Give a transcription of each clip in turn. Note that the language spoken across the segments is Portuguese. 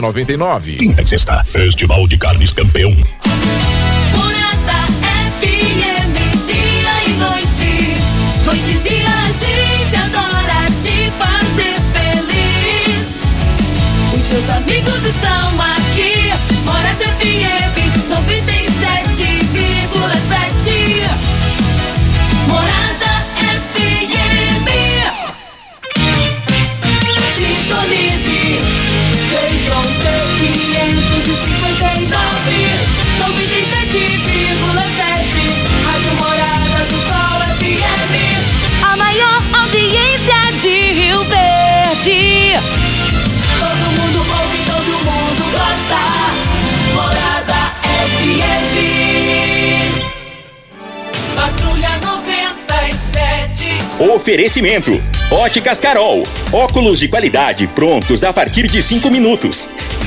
99. Quinta e sexta, Festival de Carnes Campeão. Morada FM, dia e noite. Noite e dia a gente adora te fazer feliz. Os seus amigos estão aqui. Morada FM 97,7. Morada Todo mundo ouve, todo mundo gosta. Morada FM Patrulha 97 Oferecimento: Óticas Carol. Óculos de qualidade prontos a partir de 5 minutos.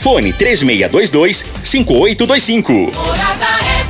Fone 3622-5825. Morada FM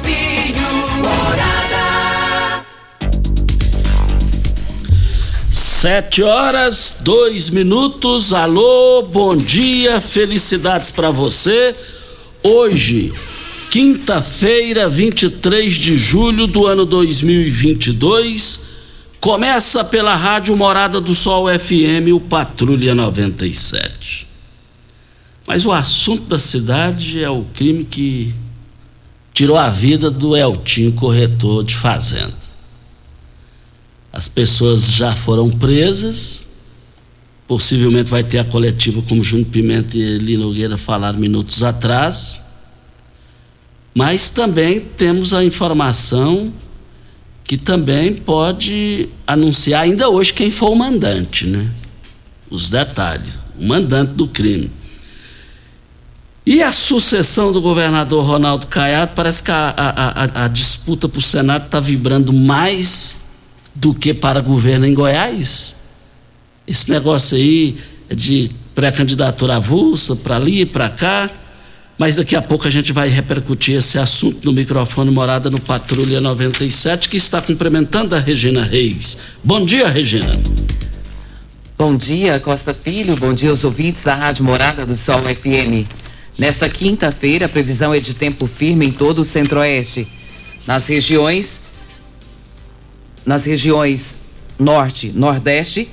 Sete horas, dois minutos. Alô, bom dia, felicidades para você. Hoje, quinta-feira, 23 de julho do ano 2022, começa pela Rádio Morada do Sol FM, o Patrulha 97. Mas o assunto da cidade é o crime que tirou a vida do Eltinho, corretor de fazenda. As pessoas já foram presas. Possivelmente vai ter a coletiva, como Júnior Pimenta e Eli Nogueira falaram minutos atrás. Mas também temos a informação que também pode anunciar ainda hoje quem foi o mandante, né? Os detalhes, o mandante do crime. E a sucessão do governador Ronaldo Caiado, parece que a, a, a, a disputa para o Senado está vibrando mais do que para governo em Goiás. Esse negócio aí é de pré-candidatura avulsa, para ali, para cá. Mas daqui a pouco a gente vai repercutir esse assunto no microfone Morada no Patrulha 97, que está cumprimentando a Regina Reis. Bom dia, Regina. Bom dia, Costa Filho. Bom dia aos ouvintes da Rádio Morada do Sol FM. Nesta quinta-feira, a previsão é de tempo firme em todo o Centro-Oeste. Nas regiões nas regiões Norte, Nordeste,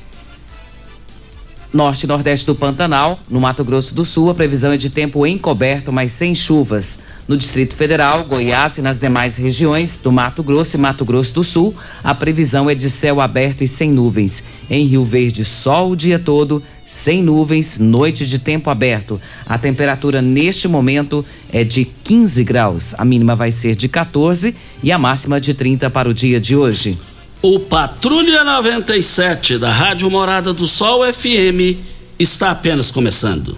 Norte e Nordeste do Pantanal, no Mato Grosso do Sul, a previsão é de tempo encoberto, mas sem chuvas. No Distrito Federal, Goiás e nas demais regiões do Mato Grosso e Mato Grosso do Sul, a previsão é de céu aberto e sem nuvens. Em Rio Verde, sol o dia todo, sem nuvens, noite de tempo aberto. A temperatura neste momento é de 15 graus. A mínima vai ser de 14 e a máxima de 30 para o dia de hoje. O Patrulha 97 da Rádio Morada do Sol FM está apenas começando.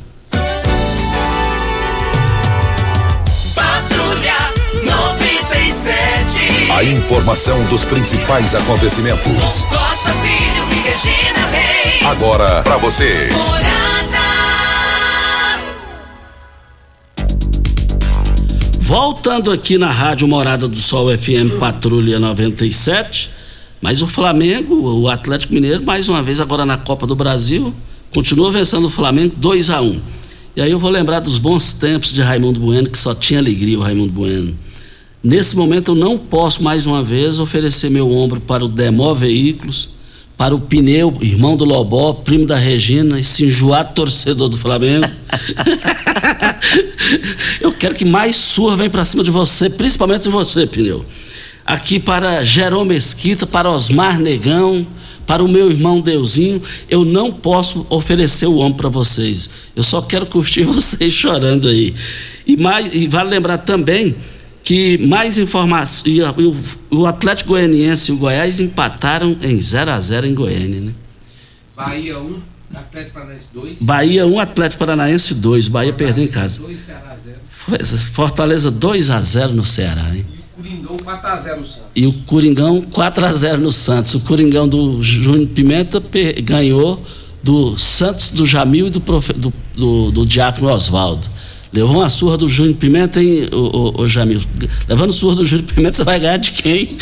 Patrulha 97 A informação dos principais acontecimentos. Costa Filho e Regina Reis Agora pra você. Morada Voltando aqui na Rádio Morada do Sol FM Patrulha 97, mas o Flamengo, o Atlético Mineiro, mais uma vez agora na Copa do Brasil, continua vencendo o Flamengo 2 a 1 E aí eu vou lembrar dos bons tempos de Raimundo Bueno, que só tinha alegria o Raimundo Bueno. Nesse momento eu não posso mais uma vez oferecer meu ombro para o Demó Veículos, para o Pneu, irmão do Lobó, primo da Regina, esse enjoado torcedor do Flamengo. eu quero que mais surra venha para cima de você, principalmente de você, Pneu. Aqui para Jerome Mesquita, para Osmar Negão, para o meu irmão Deusinho, eu não posso oferecer o ombro para vocês. Eu só quero curtir vocês chorando aí. E, mais, e vale lembrar também que mais informações. O, Atlético Goianiense e o Goiás empataram em 0 a 0 em Goiânia, né? Bahia 1, Atlético Paranaense 2. Bahia 1, Atlético Paranaense 2. Bahia perdeu em casa. 2, Ceará 0. Fortaleza 2 a 0 no Ceará, hein? E o Coringão 4 a 0 no Santos. E o Coringão 4 a 0 no Santos. O Coringão do Júnior Pimenta ganhou do Santos, do Jamil e do, profe, do, do, do Diácono Oswaldo. Levou uma surra do Júnior Pimenta, hein, ô, ô, ô Jamil? Levando surra do Júnior Pimenta, você vai ganhar de quem?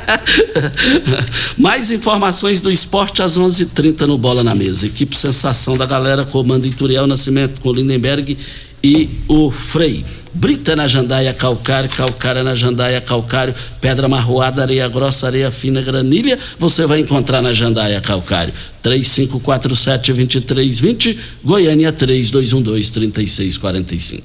Mais informações do esporte às 11:30 h 30 no Bola na Mesa. Equipe Sensação da galera, comando Ituriel Nascimento com Lindenberg e o Frei. Brita na jandaia calcário, calcária na jandaia calcário, pedra marroada, areia grossa, areia fina, granilha, você vai encontrar na jandaia calcário. 3547-2320, Goiânia 3212-3645.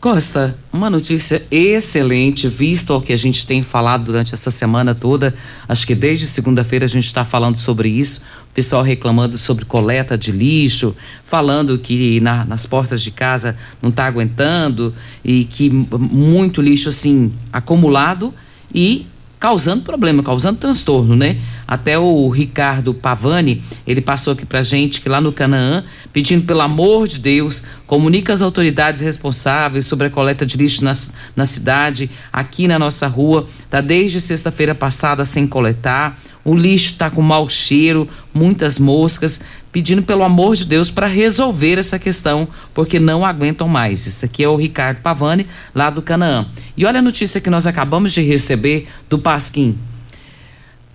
Costa, uma notícia excelente, visto o que a gente tem falado durante essa semana toda. Acho que desde segunda-feira a gente está falando sobre isso pessoal reclamando sobre coleta de lixo, falando que na, nas portas de casa não está aguentando e que muito lixo assim acumulado e causando problema, causando transtorno, né? Até o Ricardo Pavani, ele passou aqui pra gente que lá no Canaã, pedindo pelo amor de Deus, comunica as autoridades responsáveis sobre a coleta de lixo nas, na cidade, aqui na nossa rua, tá desde sexta-feira passada sem coletar o lixo está com mau cheiro, muitas moscas, pedindo pelo amor de Deus para resolver essa questão, porque não aguentam mais. Isso aqui é o Ricardo Pavani, lá do Canaã. E olha a notícia que nós acabamos de receber do Pasquim.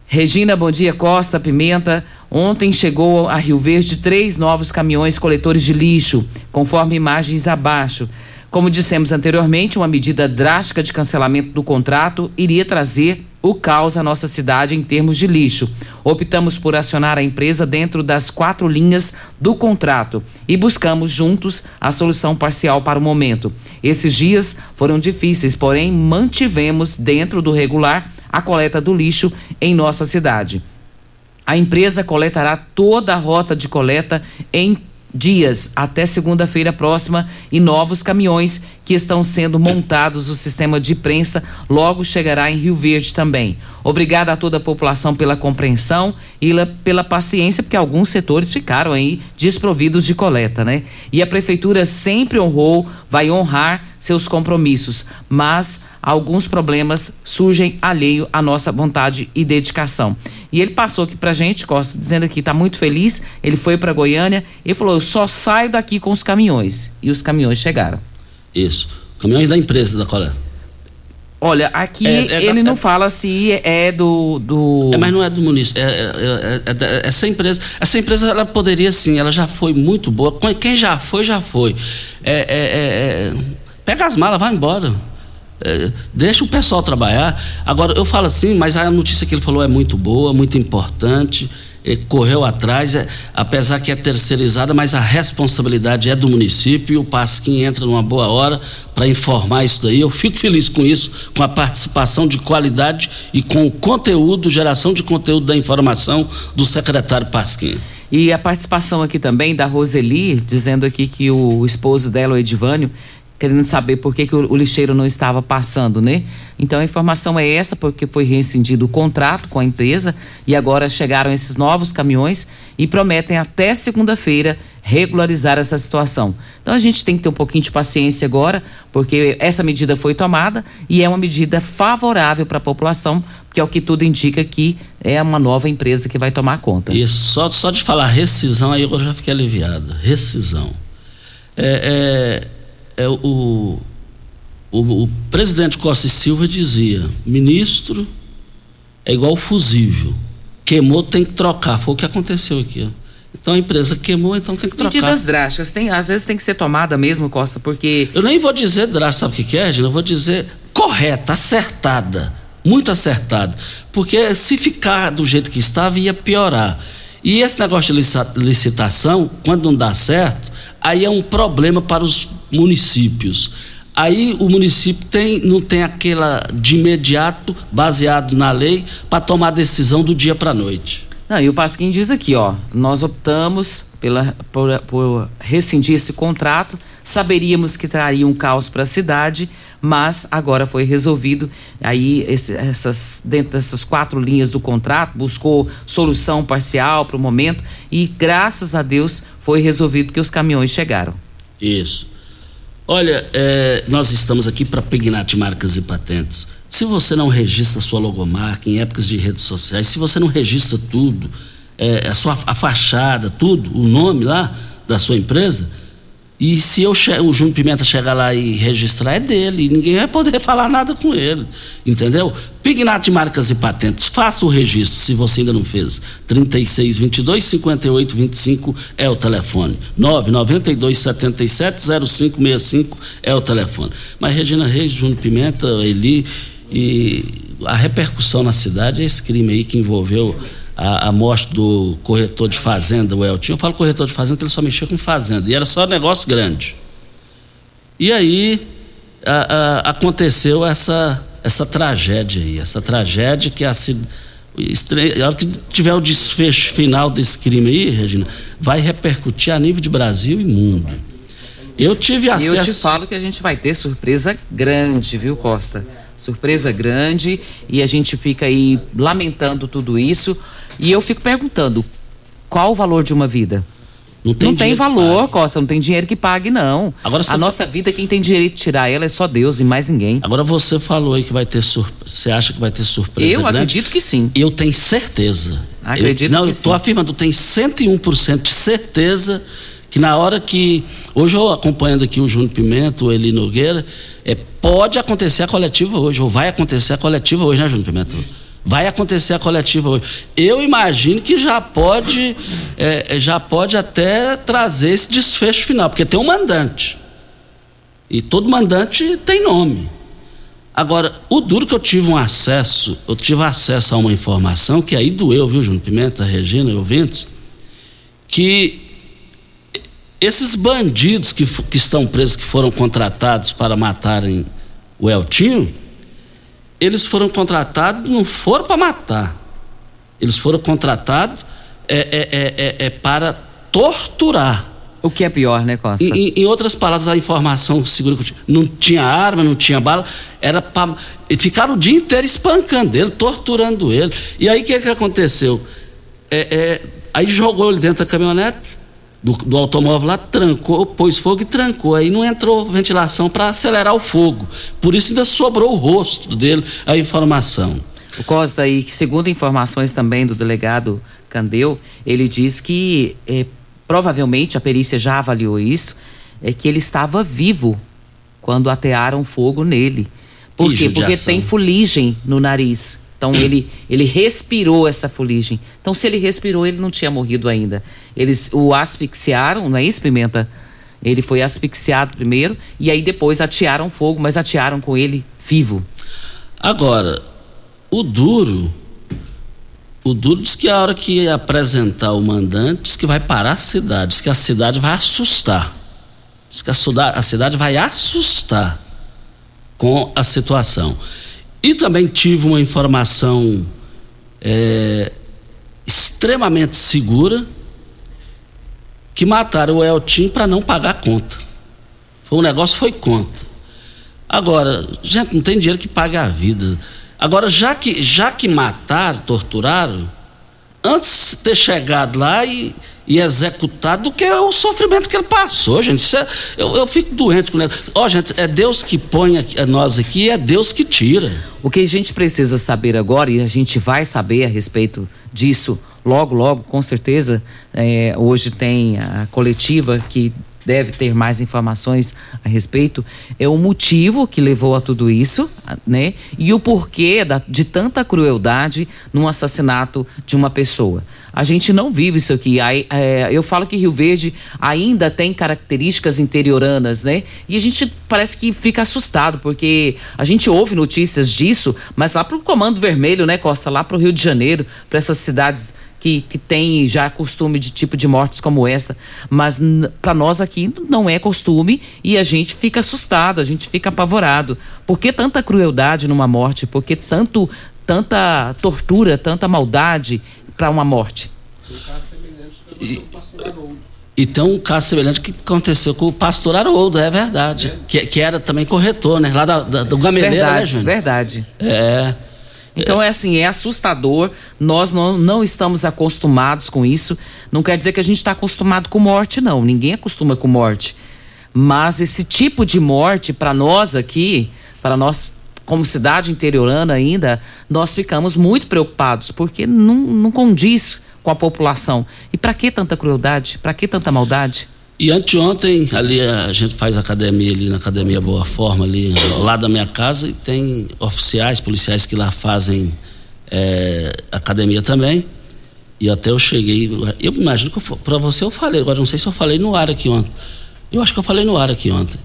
Regina, bom dia, Costa, Pimenta. Ontem chegou a Rio Verde três novos caminhões coletores de lixo, conforme imagens abaixo. Como dissemos anteriormente, uma medida drástica de cancelamento do contrato iria trazer o caos à nossa cidade em termos de lixo. Optamos por acionar a empresa dentro das quatro linhas do contrato e buscamos juntos a solução parcial para o momento. Esses dias foram difíceis, porém mantivemos dentro do regular a coleta do lixo em nossa cidade. A empresa coletará toda a rota de coleta em dias até segunda-feira próxima e novos caminhões que estão sendo montados o sistema de prensa logo chegará em Rio Verde também. Obrigada a toda a população pela compreensão e pela paciência, porque alguns setores ficaram aí desprovidos de coleta, né? E a prefeitura sempre honrou, vai honrar seus compromissos, mas alguns problemas surgem alheio à nossa vontade e dedicação. E ele passou aqui pra gente, Costa, dizendo que tá muito feliz. Ele foi para Goiânia e falou: "Eu só saio daqui com os caminhões". E os caminhões chegaram. Isso. Caminhões da empresa da coleta. Olha, aqui é, é, ele é, não fala se é do. do... É, mas não é do município. É, é, essa empresa, essa empresa ela poderia sim, ela já foi muito boa. Quem já foi, já foi. pega as malas, vai embora. Deixa o pessoal trabalhar. Agora, eu falo assim, mas a notícia que ele falou é muito boa, muito importante correu atrás, é, apesar que é terceirizada, mas a responsabilidade é do município e o Pasquim entra numa boa hora para informar isso daí. Eu fico feliz com isso, com a participação de qualidade e com o conteúdo, geração de conteúdo da informação do secretário Pasquim. E a participação aqui também da Roseli, dizendo aqui que o esposo dela, o Edivânio, querendo saber por que, que o, o, lixeiro não estava passando, né? Então a informação é essa, porque foi rescindido o contrato com a empresa e agora chegaram esses novos caminhões e prometem até segunda-feira regularizar essa situação. Então a gente tem que ter um pouquinho de paciência agora, porque essa medida foi tomada e é uma medida favorável para a população, porque é o que tudo indica que é uma nova empresa que vai tomar conta. Isso, só, só de falar rescisão aí eu já fiquei aliviado. Rescisão. é, é é, o, O, o presidente Costa e Silva dizia: ministro é igual fusível. Queimou, tem que trocar. Foi o que aconteceu aqui. ó. Então a empresa queimou, então tem que trocar. Medidas drásticas, tem, às vezes tem que ser tomada mesmo, Costa, porque Eu nem vou dizer drástica, sabe o que é, Regina? Eu vou dizer correta, acertada. Muito acertada. Porque se ficar do jeito que estava, ia piorar. E esse negócio de lici- licitação, quando não dá certo, aí é um problema para os municípios. Aí o município tem, não tem aquela de imediato, baseado na lei, para tomar a decisão do dia para a noite. Não, e o Pasquim diz aqui, ó, nós optamos pela, por, por rescindir esse contrato, saberíamos que traria um caos para a cidade, mas agora foi resolvido. Aí, esse- essas, dentro dessas quatro linhas do contrato, buscou solução parcial para o momento e, graças a Deus, foi resolvido que os caminhões chegaram. Isso. Olha, é, nós estamos aqui para Pignat Marcas e Patentes. Se você não registra sua logomarca em épocas de redes sociais, se você não registra tudo, é, a sua a fachada, tudo, o nome lá da sua empresa, e se eu o Júnior Pimenta chegar lá e registrar, é dele, e ninguém vai poder falar nada com ele. Entendeu? Pignat Marcas e Patentes, faça o registro se você ainda não fez. 3622 5825 é o telefone. 992 77 0565 é o telefone. Mas Regina Reis, Júnior Pimenta, Eli e a repercussão na cidade é esse crime aí que envolveu a, a morte do corretor de fazenda, o Eltinho. Eu falo corretor de fazenda porque ele só mexia com fazenda. E era só negócio grande. E aí a- a- aconteceu essa, essa tragédia aí. Essa tragédia que a, ci- estre- a hora que tiver o desfecho final desse crime aí, Regina, vai repercutir a nível de Brasil e mundo. Eu tive E acesso. eu te falo que a gente vai ter surpresa grande, viu, Costa? Surpresa grande e a gente fica aí lamentando tudo isso. E eu fico perguntando: qual o valor de uma vida? Não tem não tem valor, Costa, não tem dinheiro que pague, não. Agora a fa- nossa vida, quem tem direito de tirar ela é só Deus e mais ninguém. Agora você falou aí que vai ter surpresa. Você acha que vai ter surpresa Eu grande? acredito que sim. Eu tenho certeza. Acredito eu, não, que eu estou sim. afirmando, eu tenho 101% de certeza que na hora que. Hoje eu acompanhando aqui o Júnior Pimenta, o Eli Nogueira, é, pode acontecer a coletiva hoje, ou vai acontecer a coletiva hoje, né, Júnior Pimenta? Vai acontecer a coletiva hoje. Eu imagino que já pode, é, já pode até trazer esse desfecho final, porque tem um mandante. E todo mandante tem nome. Agora, o duro que eu tive um acesso, eu tive acesso a uma informação que aí doeu, viu, Júnior Pimenta, Regina e ouvintes, que esses bandidos que, que estão presos, que foram contratados para matarem o Eltinho, eles foram contratados, não foram para matar. Eles foram contratados é, é, é, é, é para torturar. O que é pior, né, Costa? Em, em- outras palavras, a informação segura que não tinha arma, não tinha bala, era para. Ficaram o dia inteiro espancando ele, torturando ele. E aí o que, que aconteceu? É, é, aí jogou ele dentro da caminhonete, do, do automóvel lá, trancou, pôs fogo e trancou. Aí não entrou ventilação para acelerar o fogo. Por isso ainda sobrou o rosto dele, a informação. O Costa aí, segundo informações também do delegado Candeu, ele diz que eh, provavelmente a perícia já avaliou isso, é que ele estava vivo quando atearam fogo nele. Por Que quê? Porque judiação. tem fuligem no nariz. Então ele, ele respirou essa fuligem. Então se ele respirou, ele não tinha morrido ainda. Eles o asfixiaram, não é isso, Pimenta? Ele foi asfixiado primeiro e aí depois atearam fogo, mas atearam com ele vivo. Agora, o duro. O duro diz que a hora que apresentar o mandante, diz que vai parar a cidade, diz que a cidade vai assustar. Diz que a, cidade vai assustar com a situação. E também tive uma informação é, extremamente segura que mataram o Eltim para não pagar a conta. Foi um negócio foi conta. Agora, gente, não tem dinheiro que pague a vida. Agora, já que, já que mataram, torturaram, antes de ter chegado lá e, e executado, do que o sofrimento que ele passou, gente. É- eu, eu fico doente com negócio. Ó, gente, é Deus que põe nós aqui, é Deus que tira. O que a gente precisa saber agora, e a gente vai saber a respeito disso logo, logo, com certeza, é, hoje tem a coletiva que deve ter mais informações a respeito, é o motivo que levou a tudo isso, né? E o porquê da, de tanta crueldade num assassinato de uma pessoa. A gente não vive isso aqui. É, eu falo que Rio Verde ainda tem características interioranas, né? E a gente parece que fica assustado, porque a gente ouve notícias disso, mas lá para o Comando Vermelho, né, Costa? Lá para o Rio de Janeiro, para essas cidades que, que tem já costume de tipo de mortes como essa, mas para nós aqui não é costume e a gente fica assustado, a gente fica apavorado. Por que tanta crueldade numa morte? Por que tanto, tanta tortura, tanta maldade para uma morte? E, e tem um caso semelhante que aconteceu com o pastor Haroldo, é verdade. É. Que, que era também corretor, né? Lá da, da, do Gameleira, verdade, né, Júnior? Verdade. É. Então é assim, é assustador. Nós não, não estamos acostumados com isso. Não quer dizer que a gente está acostumado com morte, não. Ninguém acostuma com morte. Mas esse tipo de morte, para nós aqui, para nós como cidade interiorana ainda, nós ficamos muito preocupados, porque não, não condiz com a população. E para que tanta crueldade? Para que tanta maldade? E anteontem, ali a gente faz academia ali na Academia Boa Forma, ali ao lado da minha casa, e tem oficiais, policiais que lá fazem é, academia também. E até eu cheguei. Eu imagino que para você eu falei, agora não sei se eu falei no ar aqui ontem. Eu acho que eu falei no ar aqui ontem.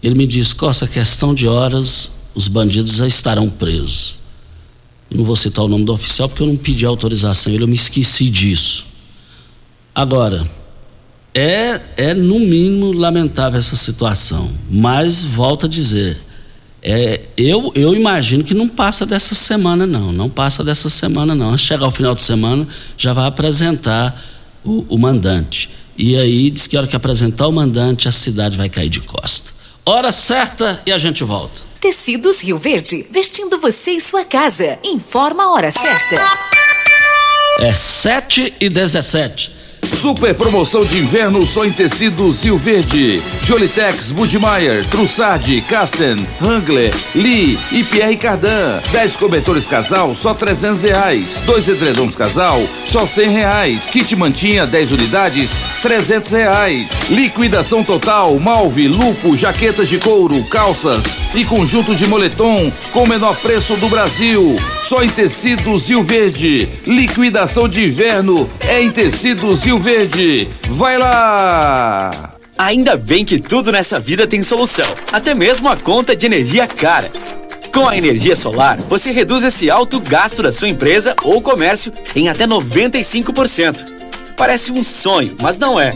Ele me disse: Costa, questão de horas, os bandidos já estarão presos. Não vou citar o nome do oficial porque eu não pedi autorização, ele eu me esqueci disso. Agora, é, é no mínimo lamentável essa situação, mas volto a dizer, é, eu, eu imagino que não passa dessa semana não, não passa dessa semana não. Antes de chegar ao final de semana, já vai apresentar o, o mandante. E aí diz que a hora que apresentar o mandante, a cidade vai cair de costa. Hora certa e a gente volta. Tecidos Rio Verde, vestindo você e sua casa. Informa a hora certa. É 7 e 17. Super promoção de inverno só em tecidos Rio Verde. Jolitex, Budmeier, Trussardi, Casten, Hangler, Lee e Pierre Cardan. 10 cobertores casal, só 300 reais. Dois edredons casal, só 100 reais. Kit mantinha, 10 unidades, 300 reais. Liquidação total, malve, lupo, jaquetas de couro, calças e conjuntos de moletom com o menor preço do Brasil. Só em tecidos Rio Verde. Liquidação de inverno é em tecidos Rio Verde. Vai lá! Ainda bem que tudo nessa vida tem solução, até mesmo a conta de energia cara. Com a energia solar, você reduz esse alto gasto da sua empresa ou comércio em até 95%. Parece um sonho, mas não é.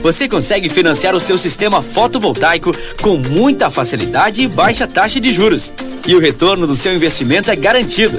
Você consegue financiar o seu sistema fotovoltaico com muita facilidade e baixa taxa de juros. E o retorno do seu investimento é garantido.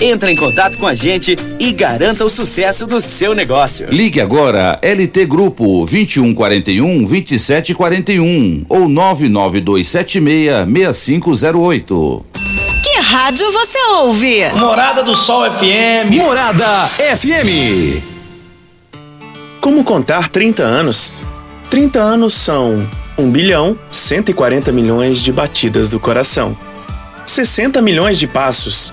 Entre em contato com a gente e garanta o sucesso do seu negócio. Ligue agora LT Grupo 2141 2741 ou 99276 6508. Que rádio você ouve? Morada do Sol FM. Morada FM. Como contar 30 anos? 30 anos são 1 bilhão 140 milhões de batidas do coração, 60 milhões de passos,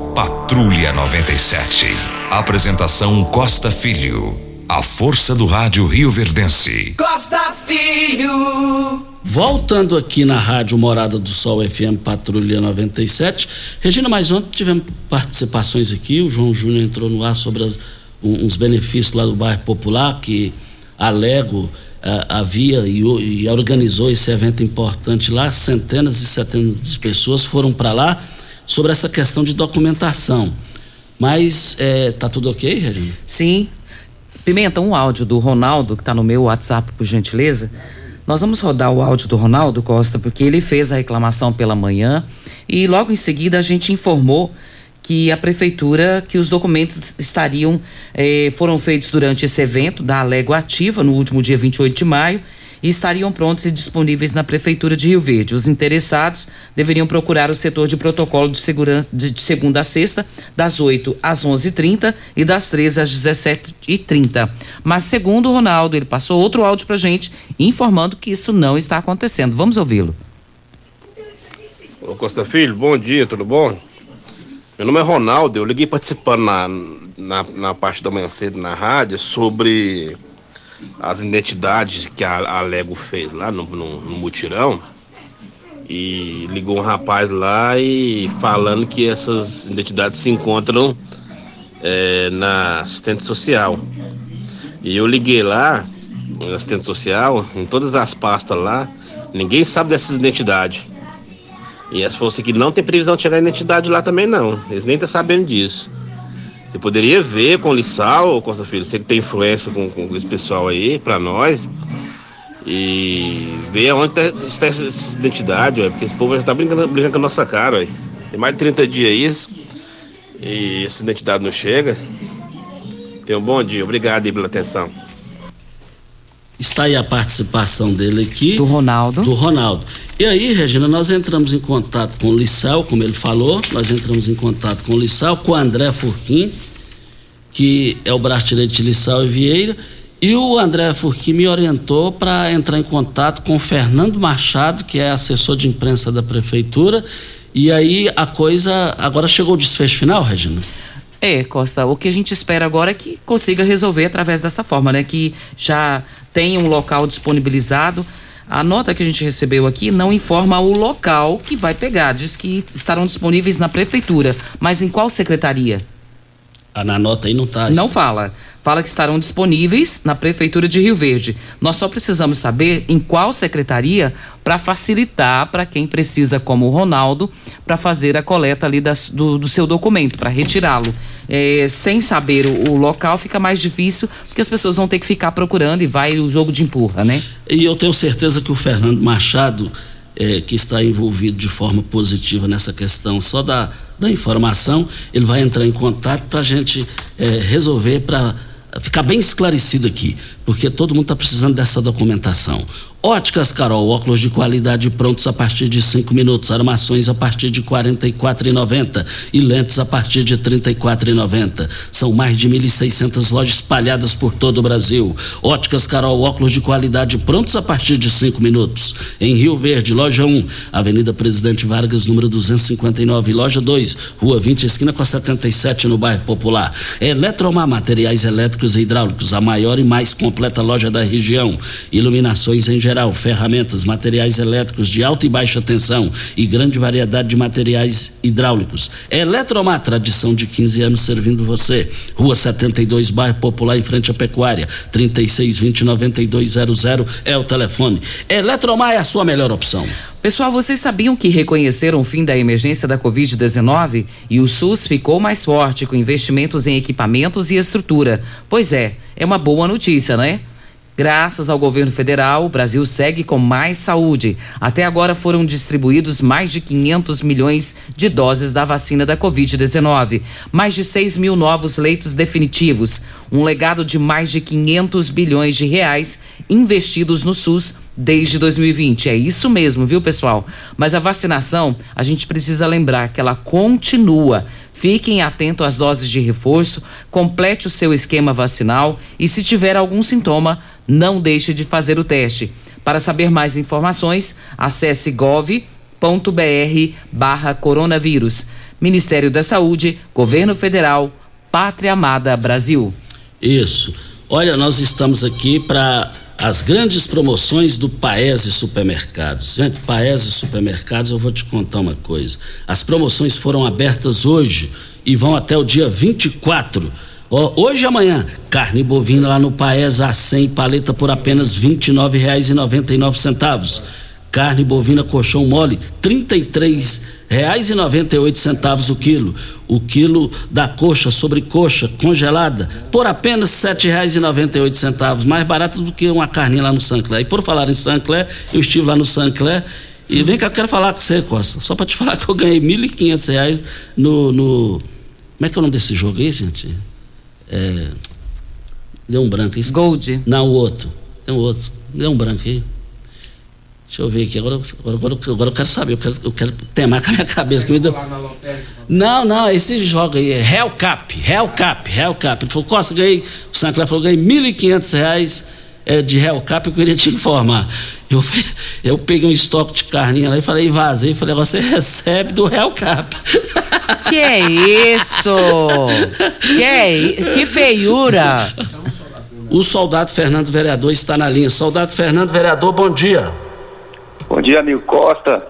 Patrulha 97. Apresentação Costa Filho. A força do rádio Rio Verdense. Costa Filho. Voltando aqui na Rádio Morada do Sol FM Patrulha 97. Regina, mas ontem tivemos participações aqui. O João Júnior entrou no ar sobre as, um, uns benefícios lá do bairro Popular que Alego uh, havia e, e, organizou esse evento importante lá. Centenas e centenas de pessoas foram para lá sobre essa questão de documentação. Mas é, tá tudo ok, Regina? Sim. Pimenta, um áudio do Ronaldo, que está no meu WhatsApp, por gentileza. Nós vamos rodar o áudio do Ronaldo Costa, porque ele fez a reclamação pela manhã e logo em seguida a gente informou que a prefeitura, que os documentos estariam, eh, foram feitos durante esse evento da Alego Ativa, no último dia 28 de maio, e estariam prontos e disponíveis na Prefeitura de Rio Verde. Os interessados deveriam procurar o setor de protocolo de segurança de, segunda a sexta, das 8 às 11h30 e das 13 às 17h30. Mas, segundo o Ronaldo, ele passou outro áudio para gente informando que isso não está acontecendo. Vamos ouvi-lo. Ô Costa Filho, bom dia, tudo bom? Meu nome é Ronaldo, eu liguei participando na, na, na parte da manhã cedo na rádio sobre as identidades que a, a Lego fez lá no, no, no, mutirão. E ligou um rapaz lá e falando que essas identidades se encontram é, na assistente social. E eu liguei lá, na assistente social, em todas as pastas lá, ninguém sabe dessas identidades. E as forças que não tem previsão de chegar a identidade lá também não. Eles nem estão tá sabendo disso. Você poderia ver com o Lissal, Costa Filho, você que tem influência com, com esse pessoal aí, para nós, e ver onde tá, está essa identidade, porque esse povo já está brincando, brincando com a nossa cara. Ué. Tem mais de 30 dias isso, e essa identidade não chega. Tenha um bom dia, obrigado aí pela atenção. Está aí a participação dele aqui. Do Ronaldo. Do Ronaldo. E aí, Regina, nós entramos em contato com o Lissau, como ele falou, nós entramos em contato com o Lissau, com o André Furquim, que é o braço direito de Lissau e Vieira, e o André Furquim me orientou para entrar em contato com o Fernando Machado, que é assessor de imprensa da prefeitura, e aí a coisa agora chegou ao desfecho final, Regina? É, Costa, o que a gente espera agora é que consiga resolver através dessa forma, né? Que já tem um local disponibilizado, a nota que a gente recebeu aqui não informa o local que vai pegar. Diz que estarão disponíveis na prefeitura. Mas em qual secretaria? Ah, na nota aí não está. Não fala. Fala que estarão disponíveis na prefeitura de Rio Verde. Nós só precisamos saber em qual secretaria para facilitar para quem precisa, como o Ronaldo, para fazer a coleta ali das, do, do, seu documento, para retirá-lo. É, sem saber o, o, local fica mais difícil, porque as pessoas vão ter que ficar procurando e vai o jogo de empurra, né? E eu tenho certeza que o Fernando Machado, é, que está envolvido de forma positiva nessa questão, só da, da informação, ele vai entrar em contato para a gente é, resolver, para ficar bem esclarecido aqui, porque todo mundo está precisando dessa documentação. Óticas Carol, óculos de qualidade prontos a partir de cinco minutos, armações a partir de e quatro e noventa lentes a partir de e noventa. São mais de mil e seiscentas lojas espalhadas por todo o Brasil. Óticas Carol, óculos de qualidade prontos a partir de cinco minutos. Em Rio Verde, loja 1, Avenida Presidente Vargas, número 259, loja 2, Rua 20, esquina com a 77, no bairro Popular. Eletromar, materiais elétricos e hidráulicos, a maior e mais completa loja da região. Iluminações em geral geral, ferramentas, materiais elétricos de alta e baixa tensão e grande variedade de materiais hidráulicos. Eletromar, tradição de 15 anos servindo você. Rua 72, bairro Popular, em frente à Pecuária. 3620-9200 é o telefone. Eletromar é a sua melhor opção. Pessoal, vocês sabiam que reconheceram o fim da emergência da Covid-19 e o SUS ficou mais forte com investimentos em equipamentos e estrutura? Pois é, é uma boa notícia, né? Graças ao governo federal, o Brasil segue com mais saúde. Até agora foram distribuídos mais de 500 milhões de doses da vacina da Covid-19, mais de 6 mil novos leitos definitivos, um legado de mais de 500 bilhões de reais investidos no SUS desde 2020. É isso mesmo, viu, pessoal? Mas a vacinação, a gente precisa lembrar que ela continua. Fiquem atentos às doses de reforço, complete o seu esquema vacinal e, se tiver algum sintoma, não deixe de fazer o teste. Para saber mais informações, acesse gov.br barra coronavírus. Ministério da Saúde, Governo Federal, Pátria Amada Brasil. Isso. Olha, nós estamos aqui para as grandes promoções do Paese Supermercados. Gente, Paese Supermercados, eu vou te contar uma coisa. As promoções foram abertas hoje e vão até o dia 24. Ó, hoje e amanhã, carne bovina lá no Paese a 100 paleta por apenas R$ 29,99. Carne bovina colchão mole, R$ 33,98 o quilo. O quilo da coxa sobre coxa congelada por apenas R$ 7,98, mais barato do que uma carninha lá no Sancler. E por falar em Sancler, eu estive lá no Sancler e vem cá, eu quero falar com você, Costa. Só para te falar que eu ganhei R$ 1.500 no, no. Como é que é o nome desse jogo aí, gente? É, deu um branco. Isso, Gold. Não, o outro. Tem um outro. Deu um branco aí. Deixa eu ver aqui. Agora, agora, agora, agora eu quero saber. Eu quero, eu quero temar com a minha cabeça. Que me deu... Não, não, esse jogo aí é Hellcap. Hellcap, Hellcap. Ele falou, Costa, ganhei. O Sancler falou, ganhei R$ 1.500 é, de Hellcap. Eu queria te informar. Eu, eu peguei um estoque de carninha lá e falei, vazei. Falei, você recebe do Hellcap. Que é isso? Que é isso? Que feiura! O soldado Fernando Vereador está na linha. Soldado Fernando Vereador, bom dia. Bom dia, amigo Costa.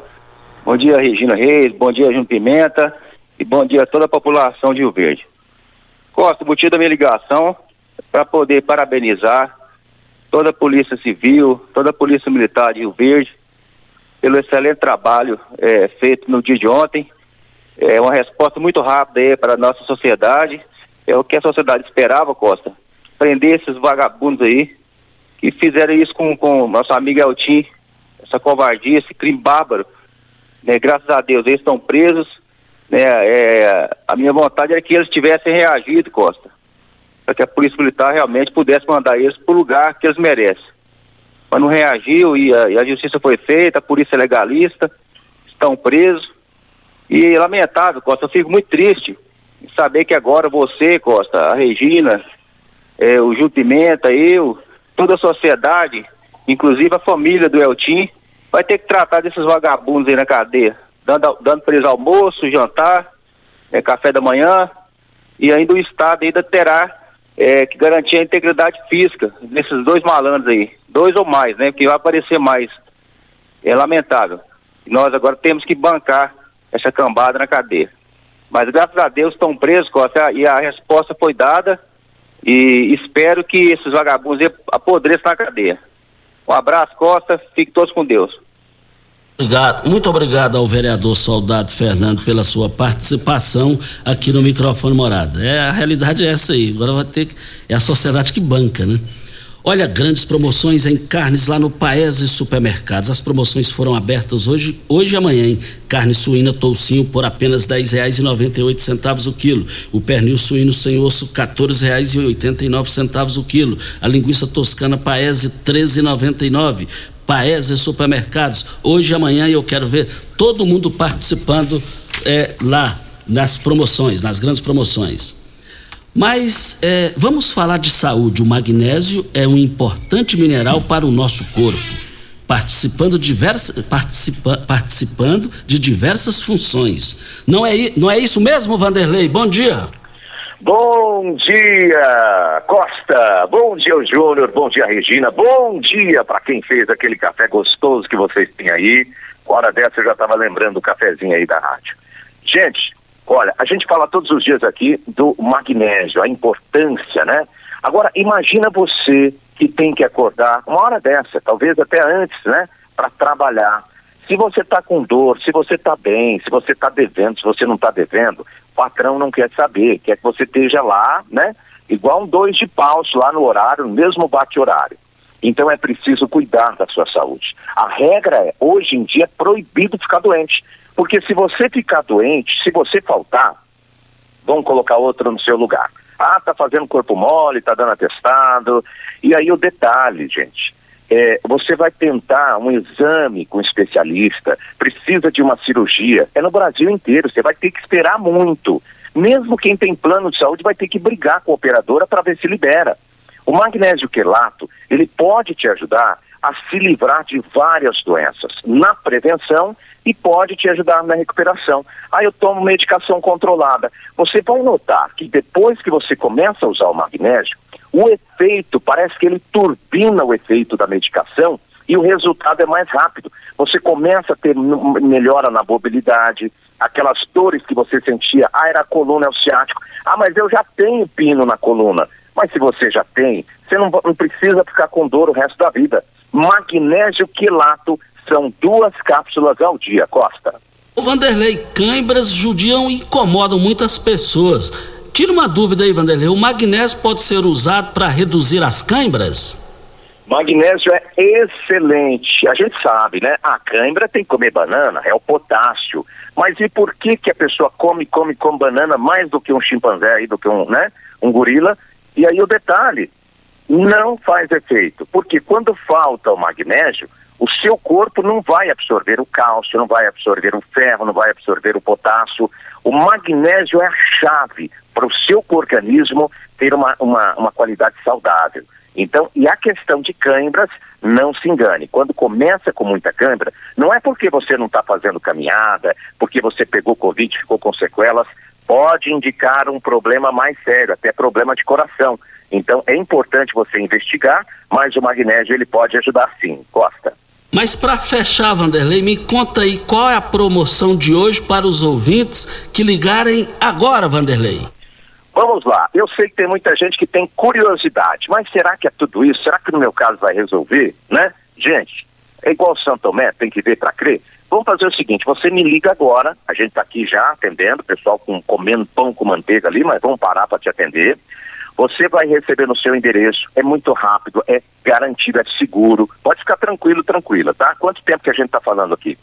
Bom dia, Regina Reis. Bom dia, Júnior Pimenta. E bom dia a toda a população de Rio Verde. Costa, o motivo da minha ligação é para poder parabenizar toda a Polícia Civil, toda a Polícia Militar de Rio Verde, pelo excelente trabalho é, feito no dia de ontem. É uma resposta muito rápida para a nossa sociedade. É o que a sociedade esperava, Costa. Prender esses vagabundos aí, que fizeram isso com, com nosso amigo Eltim, essa covardia, esse crime bárbaro. Né? Graças a Deus eles estão presos. Né? É, a minha vontade era que eles tivessem reagido, Costa, para que a Polícia Militar realmente pudesse mandar eles para o lugar que eles merecem. Mas não reagiu e a, e a justiça foi feita, a polícia é legalista, estão presos. E lamentável, Costa, eu fico muito triste em saber que agora você, Costa, a Regina, é, o Ju Pimenta, eu, toda a sociedade, inclusive a família do Eltim, vai ter que tratar desses vagabundos aí na cadeia, dando, dando para eles almoço, jantar, é, café da manhã, e ainda o Estado ainda terá é, que garantir a integridade física desses dois malandros aí, dois ou mais, né? Porque vai aparecer mais. É lamentável. Nós agora temos que bancar essa cambada na cadeia. Mas graças a Deus estão presos, Costa, e a resposta foi dada e espero que esses vagabundos apodreçam na cadeia. Um abraço, Costa. Fique todos com Deus. Obrigado, muito obrigado ao vereador Soldado Fernando pela sua participação aqui no microfone Morada. É, a realidade é essa aí. Agora vai ter que. É a sociedade que banca, né? Olha, grandes promoções em carnes lá no Paese Supermercados. As promoções foram abertas hoje, hoje e amanhã, hein? Carne suína toucinho por apenas R$ 10,98 o quilo. O pernil suíno sem osso, R$ 14,89 o quilo. A linguiça toscana Paese, R$ 13,99. Paese Supermercados. Hoje e amanhã eu quero ver todo mundo participando é, lá nas promoções, nas grandes promoções. Mas é, vamos falar de saúde. O magnésio é um importante mineral para o nosso corpo, participando, diversa, participa, participando de diversas funções. Não é, não é isso mesmo, Vanderlei? Bom dia. Bom dia, Costa. Bom dia, Júnior. Bom dia, Regina. Bom dia para quem fez aquele café gostoso que vocês têm aí. Hora dessa eu já estava lembrando do cafezinho aí da rádio. Gente, olha, a gente fala todos os dias aqui do magnésio, a importância, né? Agora, imagina você que tem que acordar uma hora dessa, talvez até antes, né? Para trabalhar. Se você está com dor, se você está bem, se você está devendo, se você não está devendo, o patrão não quer saber, quer que você esteja lá, né? Igual um dois de paus lá no horário, no mesmo bate-horário. Então é preciso cuidar da sua saúde. A regra é, hoje em dia, é proibido ficar doente. Porque se você ficar doente, se você faltar, vão colocar outro no seu lugar. Ah, tá fazendo corpo mole, tá dando atestado. E aí o detalhe, gente, é, você vai tentar um exame com um especialista, precisa de uma cirurgia, é no Brasil inteiro, você vai ter que esperar muito. Mesmo quem tem plano de saúde vai ter que brigar com a operadora para ver se libera. O magnésio quelato, ele pode te ajudar a se livrar de várias doenças na prevenção e pode te ajudar na recuperação. Aí eu tomo medicação controlada. Você vai notar que depois que você começa a usar o magnésio, o efeito, parece que ele turbina o efeito da medicação e o resultado é mais rápido. Você começa a ter melhora na mobilidade, aquelas dores que você sentia, ah, era a coluna, é o ciático. Ah, mas eu já tenho pino na coluna. Mas se você já tem, você não, não precisa ficar com dor o resto da vida. Magnésio quilato são duas cápsulas ao dia, Costa. O Vanderlei, cãibras judiam e incomodam muitas pessoas. Tira uma dúvida aí, Vanderlei. O magnésio pode ser usado para reduzir as cãibras? Magnésio é excelente. A gente sabe, né? A cãibra tem que comer banana, é o potássio. Mas e por que que a pessoa come, come, come banana mais do que um chimpanzé aí, do que um, né? Um gorila? E aí o detalhe, não faz efeito. Porque quando falta o magnésio, o seu corpo não vai absorver o cálcio, não vai absorver o ferro, não vai absorver o potássio. O magnésio é a chave para o seu organismo ter uma, uma, uma qualidade saudável. Então, e a questão de câimbras, não se engane. Quando começa com muita câimbra, não é porque você não está fazendo caminhada, porque você pegou Covid ficou com sequelas, pode indicar um problema mais sério, até problema de coração. Então, é importante você investigar, mas o magnésio ele pode ajudar sim. Costa. Mas para fechar, Vanderlei, me conta aí qual é a promoção de hoje para os ouvintes que ligarem agora, Vanderlei. Vamos lá, eu sei que tem muita gente que tem curiosidade, mas será que é tudo isso? Será que no meu caso vai resolver, né? Gente, é igual São Tomé, tem que ver para crer. Vamos fazer o seguinte, você me liga agora, a gente está aqui já atendendo, pessoal com, comendo pão com manteiga ali, mas vamos parar para te atender. Você vai receber no seu endereço, é muito rápido, é garantido, é seguro. Pode ficar tranquilo, tranquila, tá? Quanto tempo que a gente está falando aqui?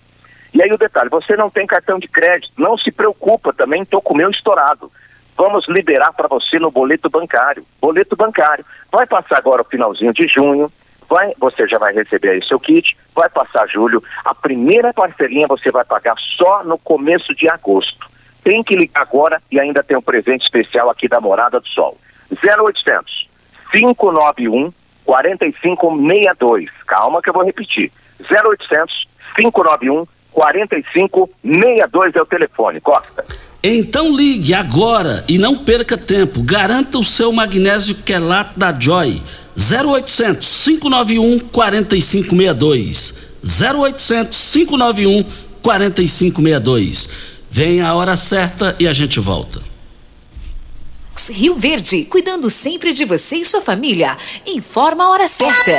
E aí o detalhe, você não tem cartão de crédito, não se preocupa também, estou com o meu estourado. Vamos liberar para você no boleto bancário. Boleto bancário. Vai passar agora o finalzinho de junho, vai, você já vai receber aí seu kit, vai passar julho, a primeira parcelinha você vai pagar só no começo de agosto. Tem que ligar agora e ainda tem um presente especial aqui da Morada do Sol. 0800 591 4562. Calma que eu vou repetir. 0800 591 4562 é o telefone. Costa. Então ligue agora e não perca tempo. Garanta o seu magnésio quelato da Joy. 0800 591 4562. 0800 591 4562. Vem a hora certa e a gente volta. Rio Verde, cuidando sempre de você e sua família. Informa a hora certa.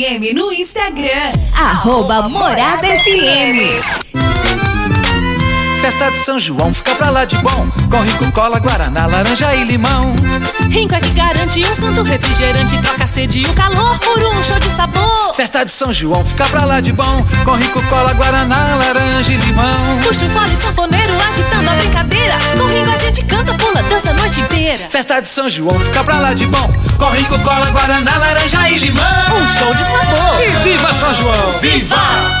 FM no Instagram. Arroba Morada FM. Festa de São João fica pra lá de bom. Com Rico Cola, Guaraná, laranja e limão. Rinco é que garante um santo refrigerante Troca sede e o calor por um show de sabor. Festa de São João fica pra lá de bom. Com Rico Cola, Guaraná, laranja e limão. Puxa o fole sanfoneiro agitando a brincadeira. Com Rinco a gente canta, pula, dança a noite inteira. Festa de São João fica pra lá de bom. Com Rico Cola, Guaraná, laranja e limão. Um show de sabor. E viva São João! Viva!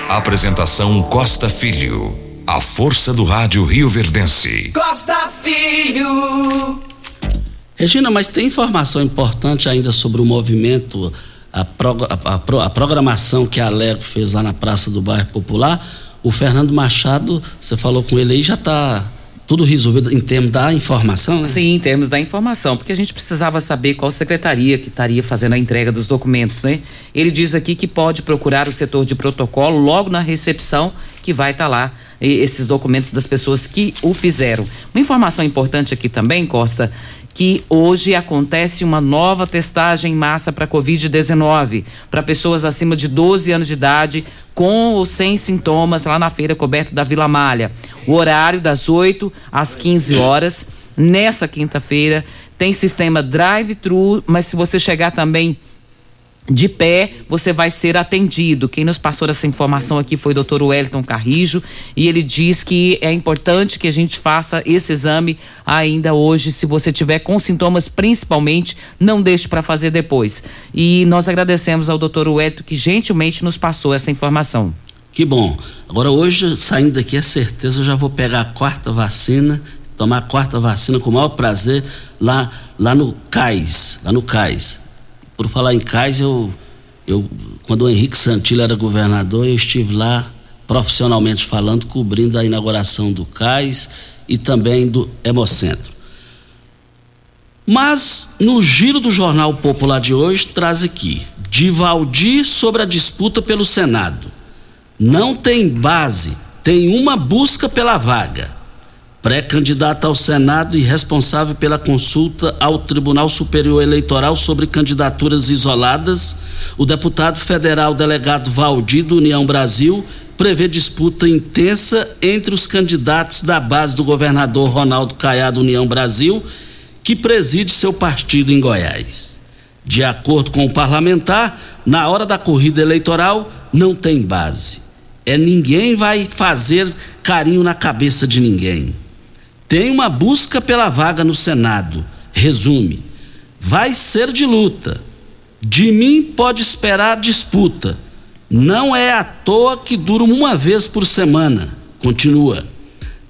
Apresentação Costa Filho. A força do rádio Rio Verdense. Costa Filho. Regina, mas tem informação importante ainda sobre o movimento, a, prog a, a, a programação que a Alego fez lá na Praça do Bairro Popular. O Fernando Machado, você falou com ele aí, já está tudo resolvido em termos da informação, né? Sim, em termos da informação, porque a gente precisava saber qual secretaria que estaria fazendo a entrega dos documentos, né? Ele diz aqui que pode procurar o setor de protocolo logo na recepção, que vai estar tá lá esses documentos das pessoas que o fizeram. Uma informação importante aqui também, Costa, que hoje acontece uma nova testagem em massa para Covid-19 para pessoas acima de 12 anos de idade com ou sem sintomas lá na feira coberta da Vila Malha. O horário das 8 às 15 horas. Nessa quinta-feira tem sistema drive-thru, mas se você chegar também de pé, você vai ser atendido. Quem nos passou essa informação aqui foi o doutor Wellington Carrijo e ele diz que é importante que a gente faça esse exame ainda hoje. Se você tiver com sintomas, principalmente, não deixe para fazer depois. E nós agradecemos ao doutor Wellington que gentilmente nos passou essa informação. Que bom. Agora hoje, saindo daqui, é certeza eu já vou pegar a quarta vacina, tomar a quarta vacina com o maior prazer lá, lá no CAIS, lá no CAIS por falar em cais, eu, eu quando o Henrique Santillo era governador, eu estive lá profissionalmente falando, cobrindo a inauguração do cais e também do Hemocentro. Mas no giro do Jornal Popular de hoje traz aqui Divaldi sobre a disputa pelo Senado. Não tem base, tem uma busca pela vaga pré-candidata ao Senado e responsável pela consulta ao Tribunal Superior Eleitoral sobre candidaturas isoladas, o deputado federal delegado Valdir do União Brasil prevê disputa intensa entre os candidatos da base do governador Ronaldo Caiado União Brasil, que preside seu partido em Goiás. De acordo com o parlamentar, na hora da corrida eleitoral não tem base. É ninguém vai fazer carinho na cabeça de ninguém. Tem uma busca pela vaga no Senado. Resume: vai ser de luta. De mim pode esperar disputa. Não é à toa que dura uma vez por semana. Continua.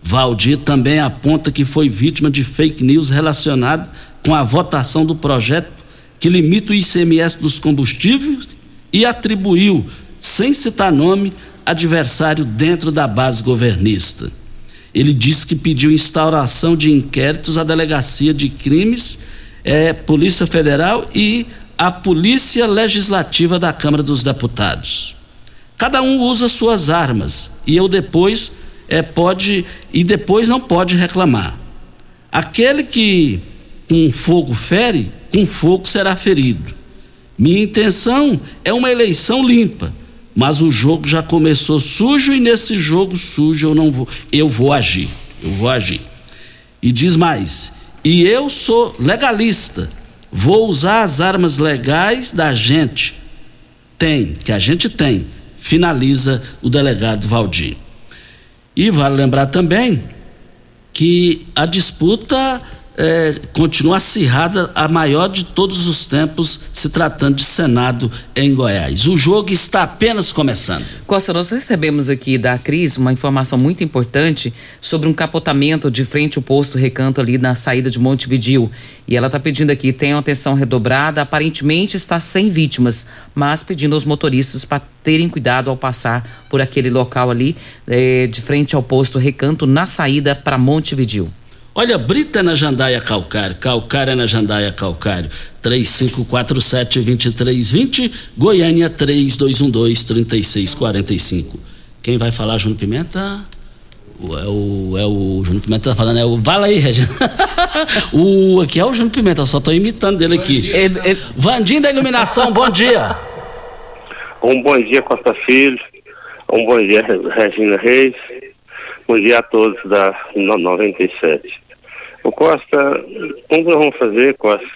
Valdir também aponta que foi vítima de fake news relacionado com a votação do projeto que limita o ICMS dos combustíveis e atribuiu, sem citar nome, adversário dentro da base governista. Ele disse que pediu instauração de inquéritos à Delegacia de Crimes, é, Polícia Federal e à Polícia Legislativa da Câmara dos Deputados. Cada um usa suas armas e eu depois é, pode e depois não pode reclamar. Aquele que com fogo fere, com fogo será ferido. Minha intenção é uma eleição limpa mas o jogo já começou sujo e nesse jogo sujo eu não vou, eu vou agir, eu vou agir. E diz mais: "E eu sou legalista. Vou usar as armas legais da gente. Tem, que a gente tem", finaliza o delegado Valdir. E vale lembrar também que a disputa é, continua acirrada, a maior de todos os tempos, se tratando de Senado em Goiás. O jogo está apenas começando. Costa, nós recebemos aqui da Cris uma informação muito importante sobre um capotamento de frente ao posto Recanto ali na saída de Montevidil. E ela está pedindo aqui, tenham atenção redobrada, aparentemente está sem vítimas, mas pedindo aos motoristas para terem cuidado ao passar por aquele local ali, é, de frente ao posto Recanto, na saída para Montevidil. Olha, Brita na Jandaia Calcário, Calcária na Jandaia Calcário, 3547-2320, Goiânia 3212-3645. Quem vai falar, Júnior Pimenta? É o, é o Júnior Pimenta tá falando, é o. Fala aí, Regina. o, aqui é o Júnior Pimenta, eu só tô imitando dele aqui. Vandim da Iluminação, bom dia. Um bom dia, Costa Filho. Um bom dia, Regina Reis. Bom dia a todos da no- 97. O Costa, como nós vamos fazer, Costa?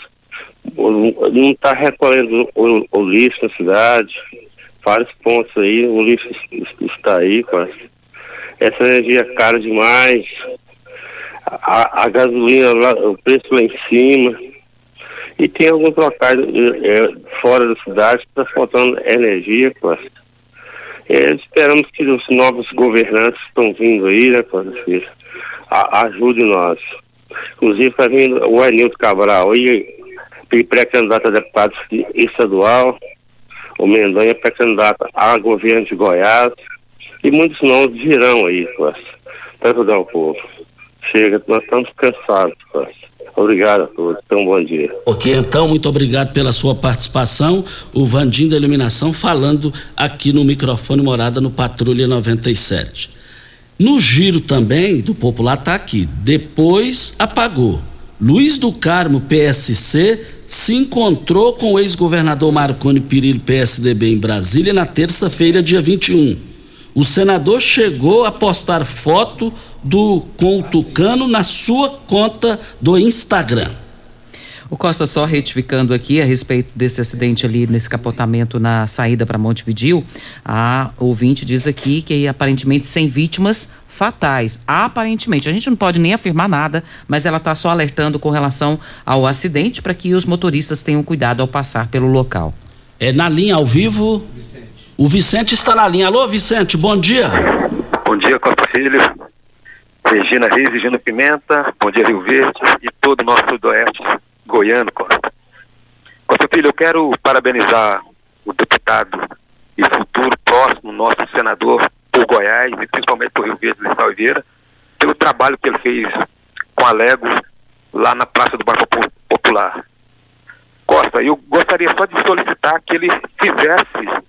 Não está recolhendo o, o lixo na cidade, vários pontos aí, o lixo es- está aí, Costa. Essa energia é cara demais, a, a gasolina, lá, o preço lá em cima. E tem alguns locais eh, fora da cidade que está faltando energia, Costa. É, esperamos que os novos governantes que estão vindo aí, né, Costa Filho, ajudem nós. Inclusive está vindo o Anilton Cabral aí, pré-candidato a deputado estadual, o Mendonha pré-candidato a governo de Goiás, e muitos nomes virão aí, para ajudar o povo. Chega, nós estamos cansados, Costa. Obrigado a todos, então bom dia. Ok, então, muito obrigado pela sua participação. O Vandim da Iluminação falando aqui no microfone Morada no Patrulha 97. No giro também do Popular tá aqui. Depois apagou. Luiz do Carmo, PSC, se encontrou com o ex-governador Marconi Perillo, PSDB, em Brasília na terça-feira, dia 21. O senador chegou a postar foto do com o Tucano na sua conta do Instagram. O Costa só retificando aqui a respeito desse acidente ali, nesse capotamento na saída para Montevidil, a ouvinte diz aqui que aparentemente sem vítimas fatais. Aparentemente, a gente não pode nem afirmar nada, mas ela está só alertando com relação ao acidente para que os motoristas tenham cuidado ao passar pelo local. É na linha ao vivo. O Vicente está na linha. Alô, Vicente, bom dia. Bom dia, Costa Filho. Regina Reis, Regina Pimenta, bom dia Rio Verde e todo o nosso sudoeste goiano, Costa. Costa Filho, eu quero parabenizar o deputado e futuro próximo nosso senador por Goiás e principalmente por Rio Verde, Luiz Oliveira, pelo trabalho que ele fez com a Lego lá na Praça do Bairro Popu- Popular. Costa, eu gostaria só de solicitar que ele fizesse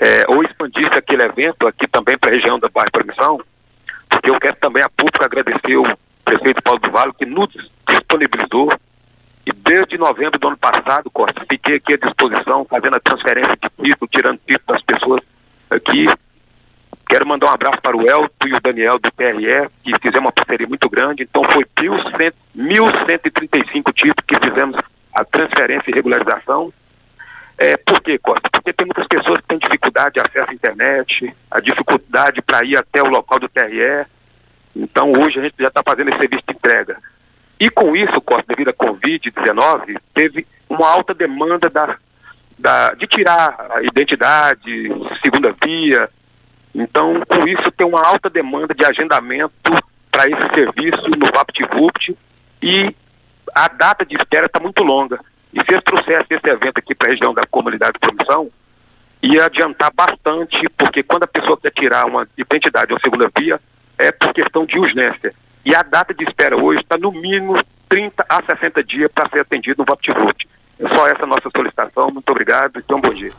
eh, ou expandisse aquele evento aqui também para a região da Bairro Permissão, porque eu quero também a público agradecer o prefeito Paulo do Vale, que nos disponibilizou. E desde novembro do ano passado, Costa, fiquei aqui à disposição, fazendo a transferência de título, tirando título das pessoas aqui. Quero mandar um abraço para o Elton e o Daniel do TRE, que fizemos uma parceria muito grande. Então foi 1.100 1.135 títulos que fizemos a transferência e regularização. É, por quê, Costa? Porque tem muitas pessoas que têm dificuldade de acesso à internet, a dificuldade para ir até o local do TRE. Então, hoje a gente já está fazendo esse serviço de entrega. E com isso, Costa, devido à Covid-19, teve uma alta demanda da, da, de tirar a identidade, segunda via. Então, com isso, tem uma alta demanda de agendamento para esse serviço no VaptVupt e a data de espera está muito longa. E se eles trouxessem esse evento aqui para a região da comunidade de promissão, ia adiantar bastante, porque quando a pessoa quer tirar uma identidade ou segunda via, é por questão de urgência. E a data de espera hoje está no mínimo 30 a 60 dias para ser atendido no VaptVupt. É só essa nossa solicitação. Muito obrigado e tenham bom dia.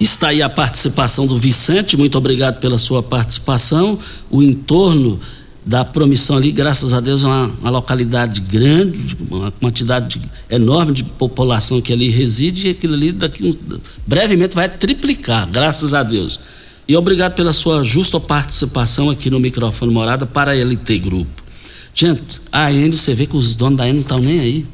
Está aí a participação do Vicente, muito obrigado pela sua participação. O entorno da promissão ali, graças a Deus, é uma, uma localidade grande, uma quantidade de- enorme de população que ali reside e aquilo ali daqui um- brevemente vai triplicar, graças a Deus. E obrigado pela sua justa participação aqui no microfone Morada para a LT Grupo. Gente, a Eni, você vê que os donos da Eni não estão nem aí.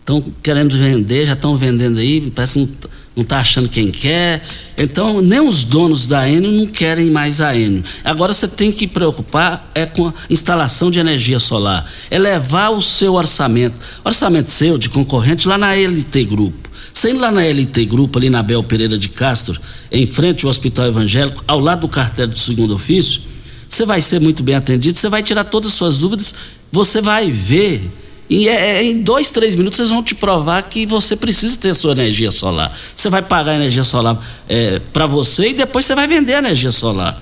Estão querendo vender, já estão vendendo aí, parece que não, t- não tá achando quem quer. Então, nem os donos da Enio não querem mais a Enio. Agora você tem que preocupar é com a instalação de energia solar. É levar o seu orçamento, orçamento seu de concorrente lá na LT Grupo. Saindo lá na LT Grupo, ali na Bel Pereira de Castro, em frente ao Hospital Evangélico, ao lado do cartel do segundo ofício, você vai ser muito bem atendido, você vai tirar todas as suas dúvidas, você vai ver. E é- é- em dois, três minutos eles vão te provar que você precisa ter sua energia solar. Você vai pagar a energia solar para você e depois você vai vender a energia solar.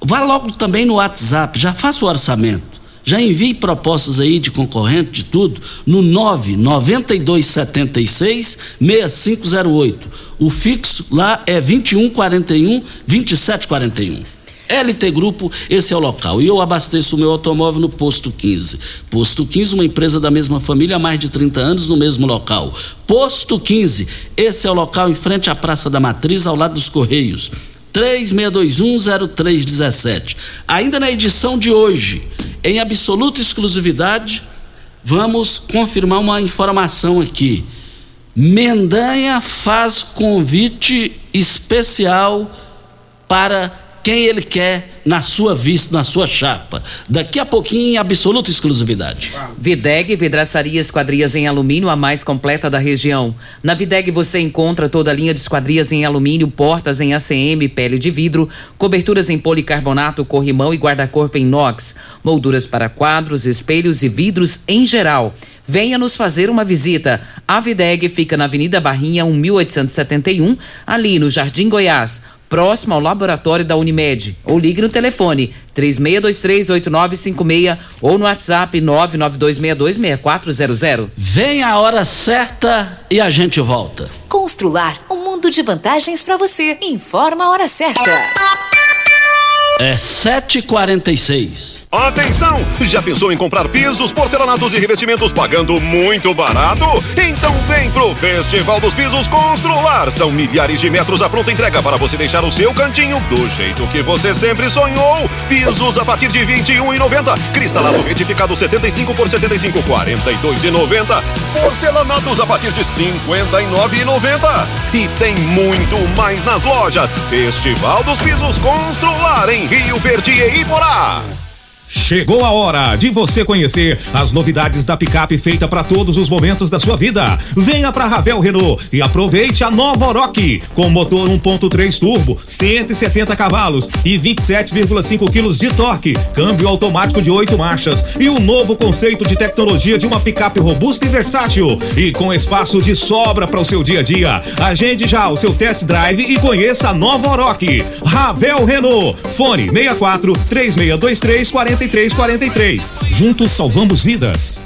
Vá logo também no WhatsApp, já faça o orçamento. Já envie propostas aí de concorrente, de tudo, no 99276 6508. O fixo lá é 2141 2741. LT Grupo, esse é o local. E eu abasteço o meu automóvel no Posto 15. Posto 15, uma empresa da mesma família há mais de 30 anos no mesmo local. Posto 15, esse é o local em frente à Praça da Matriz, ao lado dos Correios. 36210317. Ainda na edição de hoje, em absoluta exclusividade, vamos confirmar uma informação aqui. Mendanha faz convite especial para quem ele quer na sua vista, na sua chapa. Daqui a pouquinho, em absoluta exclusividade. Videg Vidraçaria Esquadrias em Alumínio, a mais completa da região. Na Videg você encontra toda a linha de esquadrias em alumínio, portas em ACM, pele de vidro, coberturas em policarbonato, corrimão e guarda-corpo em inox, molduras para quadros, espelhos e vidros em geral. Venha nos fazer uma visita. A Videg fica na Avenida Barrinha, 1871, ali no Jardim Goiás próximo ao laboratório da Unimed. Ou ligue no telefone 36238956 ou no WhatsApp 992626400. Vem a hora certa e a gente volta. Constrular um mundo de vantagens para você. Informa a hora certa. É 7h46. Atenção! Já pensou em comprar pisos, porcelanatos e revestimentos pagando muito barato? Então vem pro Festival dos Pisos Constrular. São milhares de metros à pronta entrega para você deixar o seu cantinho do jeito que você sempre sonhou. Pisos a partir de R$ 21,90. Cristalado retificado 75 por 75, R$ 42,90. Porcelanatos a partir de R$ 59,90. E tem muito mais nas lojas. Festival dos Pisos Constrular em Rio Verde e Iporá. Chegou a hora de você conhecer as novidades da picape feita para todos os momentos da sua vida. Venha para Ravel Renault e aproveite a nova com motor 1.3 turbo, 170 cavalos e 27,5 quilos de torque, câmbio automático de 8 marchas e um novo conceito de tecnologia de uma picape robusta e versátil e com espaço de sobra para o seu dia a dia. Agende já o seu test drive e conheça a nova. Ravel Renault. Fone 64 3623 40 4343. Juntos salvamos vidas.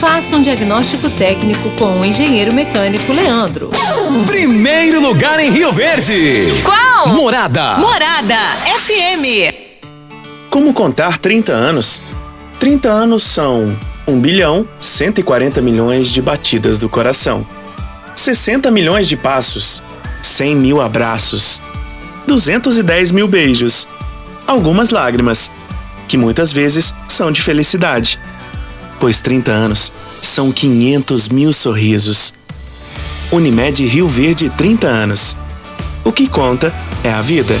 Faça um diagnóstico técnico com o engenheiro mecânico Leandro. Primeiro lugar em Rio Verde. Qual? Morada. Morada FM. Como contar 30 anos? 30 anos são 1 bilhão 140 milhões de batidas do coração, 60 milhões de passos, 100 mil abraços, 210 mil beijos, algumas lágrimas, que muitas vezes são de felicidade, pois 30 anos são 500 mil sorrisos. Unimed Rio Verde 30 anos. O que conta é a vida.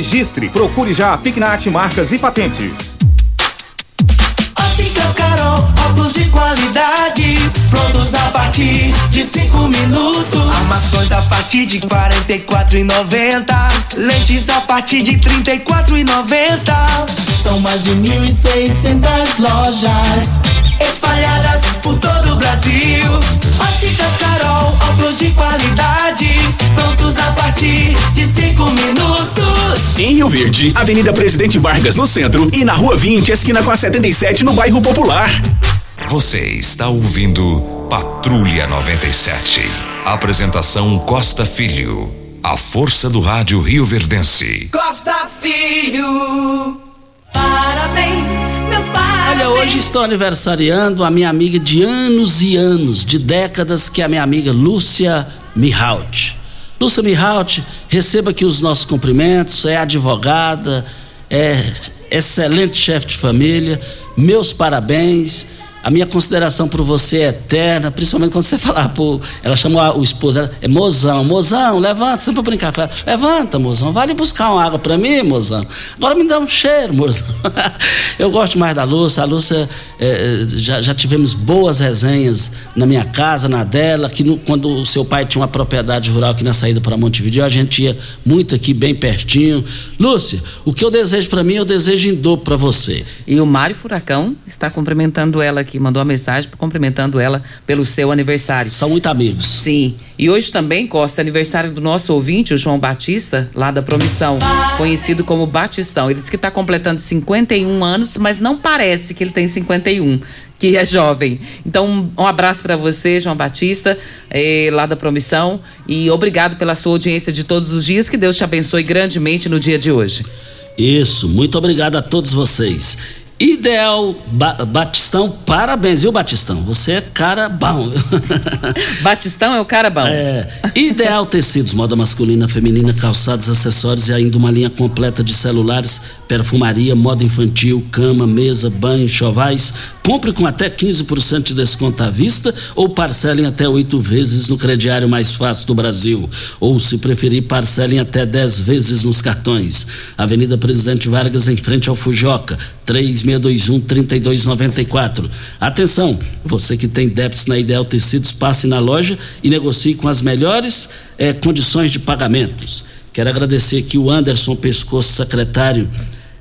registre. Procure já a Pignat Marcas e Patentes. Óticas Carol, óculos de qualidade, prontos a partir de 5 minutos. Armações a partir de 44,90. Lentes a partir de 34,90. São mais de 1.600 lojas espalhadas por todo o Brasil. Óticas Carol, óculos de qualidade, Rio Verde, Avenida Presidente Vargas no centro e na Rua 20, esquina com a 77 no bairro Popular. Você está ouvindo Patrulha 97. Apresentação Costa Filho. A força do rádio Rio Verdense. Costa Filho, parabéns, meus parabéns. Olha, hoje estou aniversariando a minha amiga de anos e anos, de décadas, que é a minha amiga Lúcia Mihaut. Lúcia Mihaut, receba aqui os nossos cumprimentos, é advogada, é excelente chefe de família, meus parabéns, a minha consideração por você é eterna, principalmente quando você falar por. Ela chamou o esposo, ela, é mozão, mozão, levanta, sempre pra brincar com ela. Levanta, mozão, vai ali buscar uma água para mim, mozão. Agora me dá um cheiro, mozão. Eu gosto mais da Lúcia, a Lúcia, é, já, já tivemos boas resenhas na minha casa, na dela, que no, quando o seu pai tinha uma propriedade rural aqui na saída para Montevideo, a gente ia muito aqui, bem pertinho. Lúcia, o que eu desejo para mim, eu desejo em dobro para você. E o Mário Furacão está cumprimentando ela aqui, mandou uma mensagem cumprimentando ela pelo seu aniversário. São muito amigos. Sim. E hoje também, Costa, aniversário do nosso ouvinte, o João Batista, lá da Promissão, conhecido como Batistão. Ele disse que está completando 51 anos, mas não parece que ele tem 51 que é jovem. Então, um abraço para você, João Batista, eh, lá da Promissão, e obrigado pela sua audiência de todos os dias. Que Deus te abençoe grandemente no dia de hoje. Isso, muito obrigado a todos vocês. Ideal ba Batistão, parabéns, viu, Batistão? Você é cara bom. Batistão é o cara bom. É. Ideal Tecidos, moda masculina, feminina, calçados, acessórios e ainda uma linha completa de celulares, perfumaria, moda infantil, cama, mesa, banho, chovais. Compre com até 15% de desconto à vista ou parcelem até oito vezes no crediário mais fácil do Brasil. Ou, se preferir, parcelem até 10 vezes nos cartões. Avenida Presidente Vargas, em frente ao Fujoca. 3621-3294. Atenção, você que tem débitos na Ideal Tecidos, passe na loja e negocie com as melhores eh, condições de pagamentos. Quero agradecer aqui o Anderson Pescoço, secretário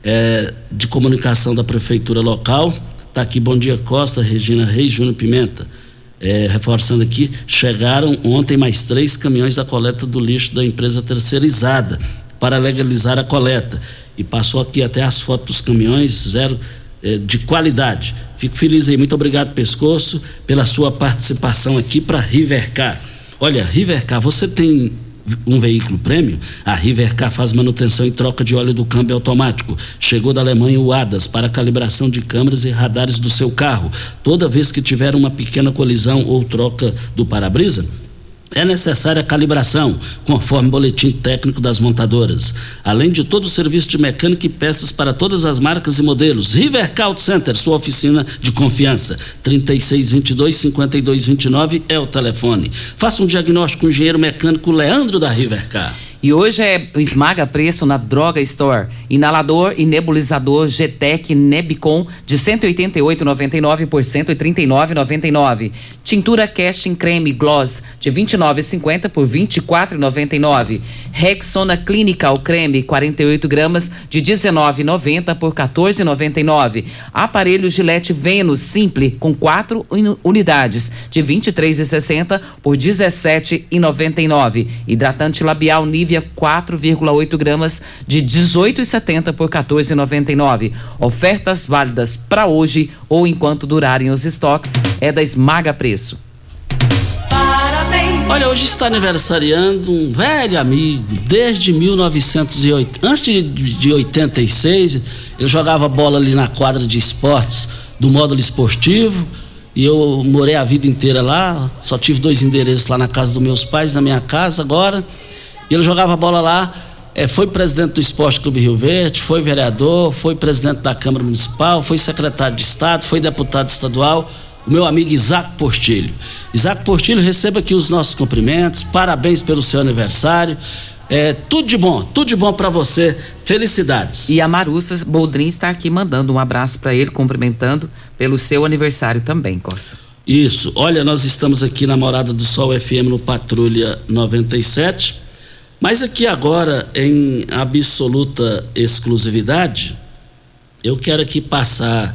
eh, de comunicação da Prefeitura Local. Está aqui, bom dia Costa, Regina Reis, Júnior Pimenta. É, reforçando aqui, chegaram ontem mais três caminhões da coleta do lixo da empresa terceirizada para legalizar a coleta e passou aqui até as fotos dos caminhões, zero eh, de qualidade. Fico feliz aí, muito obrigado, Pescoço, pela sua participação aqui para Rivercar. Olha, Rivercar, você tem um veículo prêmio? A Rivercar faz manutenção e troca de óleo do câmbio automático. Chegou da Alemanha o ADAS para calibração de câmeras e radares do seu carro. Toda vez que tiver uma pequena colisão ou troca do para-brisa, é necessária a calibração, conforme o boletim técnico das montadoras. Além de todo o serviço de mecânica e peças para todas as marcas e modelos. River Caut Center, sua oficina de confiança. 3622-5229 é o telefone. Faça um diagnóstico com o engenheiro mecânico Leandro da Rivercar. E hoje é esmaga preço na Droga Store. Inalador e nebulizador GTEC Nebicon de 188,99 por 139,99. Tintura Casting Creme Gloss de 29,50 por 24,99. Rexona Clinical Creme 48 gramas de 19,90 por 14,99. Aparelho Gillette Venus Simple com 4 unidades de 23,60 por 17,99. Hidratante labial Nivea 4,8 gramas de 18,70 por 14,99. Ofertas válidas para hoje ou enquanto durarem os estoques é da Esmaga Preço. Olha, hoje está aniversariando um velho amigo, desde 1908. Antes de 86, ele jogava bola ali na quadra de esportes do módulo esportivo. E eu morei a vida inteira lá, só tive dois endereços lá na casa dos meus pais, na minha casa agora. E ele jogava bola lá, é, foi presidente do Esporte Clube Rio Verde, foi vereador, foi presidente da Câmara Municipal, foi secretário de Estado, foi deputado estadual. O meu amigo Isaac Portilho. Isaac Portilho, receba aqui os nossos cumprimentos, parabéns pelo seu aniversário. É, tudo de bom, tudo de bom para você. Felicidades. E a Marussa Boldrin está aqui mandando um abraço para ele, cumprimentando pelo seu aniversário também, Costa. Isso. Olha, nós estamos aqui na Morada do Sol FM no Patrulha 97. Mas aqui agora, em absoluta exclusividade, eu quero aqui passar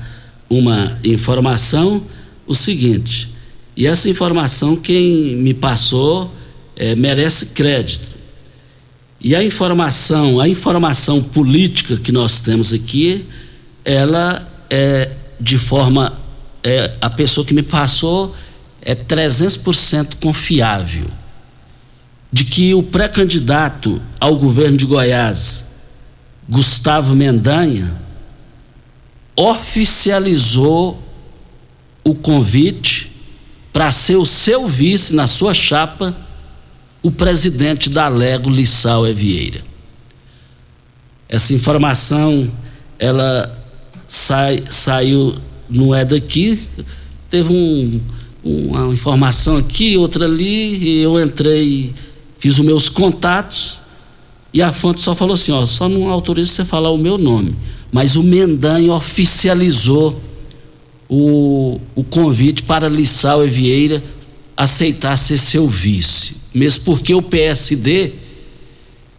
uma informação, o seguinte, e essa informação quem me passou é, merece crédito. E a informação, a informação política que nós temos aqui, ela é de forma, é, a pessoa que me passou é 300% confiável de que o pré-candidato ao governo de Goiás, Gustavo Mendanha, oficializou o convite para ser o seu vice na sua chapa, o presidente da Lego Lissau Evieira. Essa informação ela sai, saiu, não é daqui, teve um, uma informação aqui, outra ali, e eu entrei, fiz os meus contatos, e a fonte só falou assim, ó, só não autoriza você falar o meu nome. Mas o Mendanha oficializou o, o convite para Lissau e Vieira aceitar ser seu vice. Mesmo porque o PSD,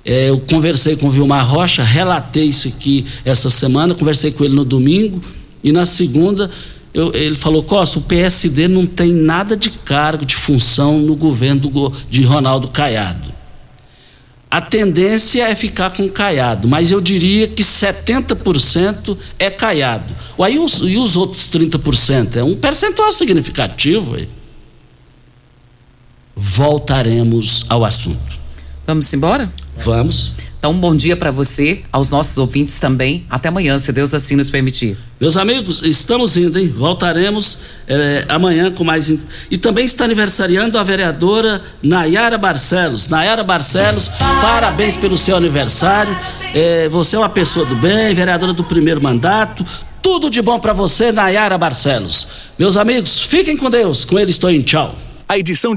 é, eu conversei com o Vilmar Rocha, relatei isso aqui essa semana, conversei com ele no domingo, e na segunda eu, ele falou: Costa, o PSD não tem nada de cargo, de função no governo do, de Ronaldo Caiado. A tendência é ficar com Caiado, mas eu diria que 70% é Caiado. Aí os, e os outros 30%? É um percentual significativo. Voltaremos ao assunto. Vamos embora? Vamos. Então, um bom dia para você, aos nossos ouvintes também. Até amanhã, se Deus assim nos permitir. Meus amigos, estamos indo, hein? Voltaremos eh, amanhã com mais. E também está aniversariando a vereadora Nayara Barcelos. Nayara Barcelos, parabéns pelo seu aniversário. Eh, você é uma pessoa do bem, vereadora do primeiro mandato. Tudo de bom para você, Nayara Barcelos. Meus amigos, fiquem com Deus. Com ele estou em tchau. A edição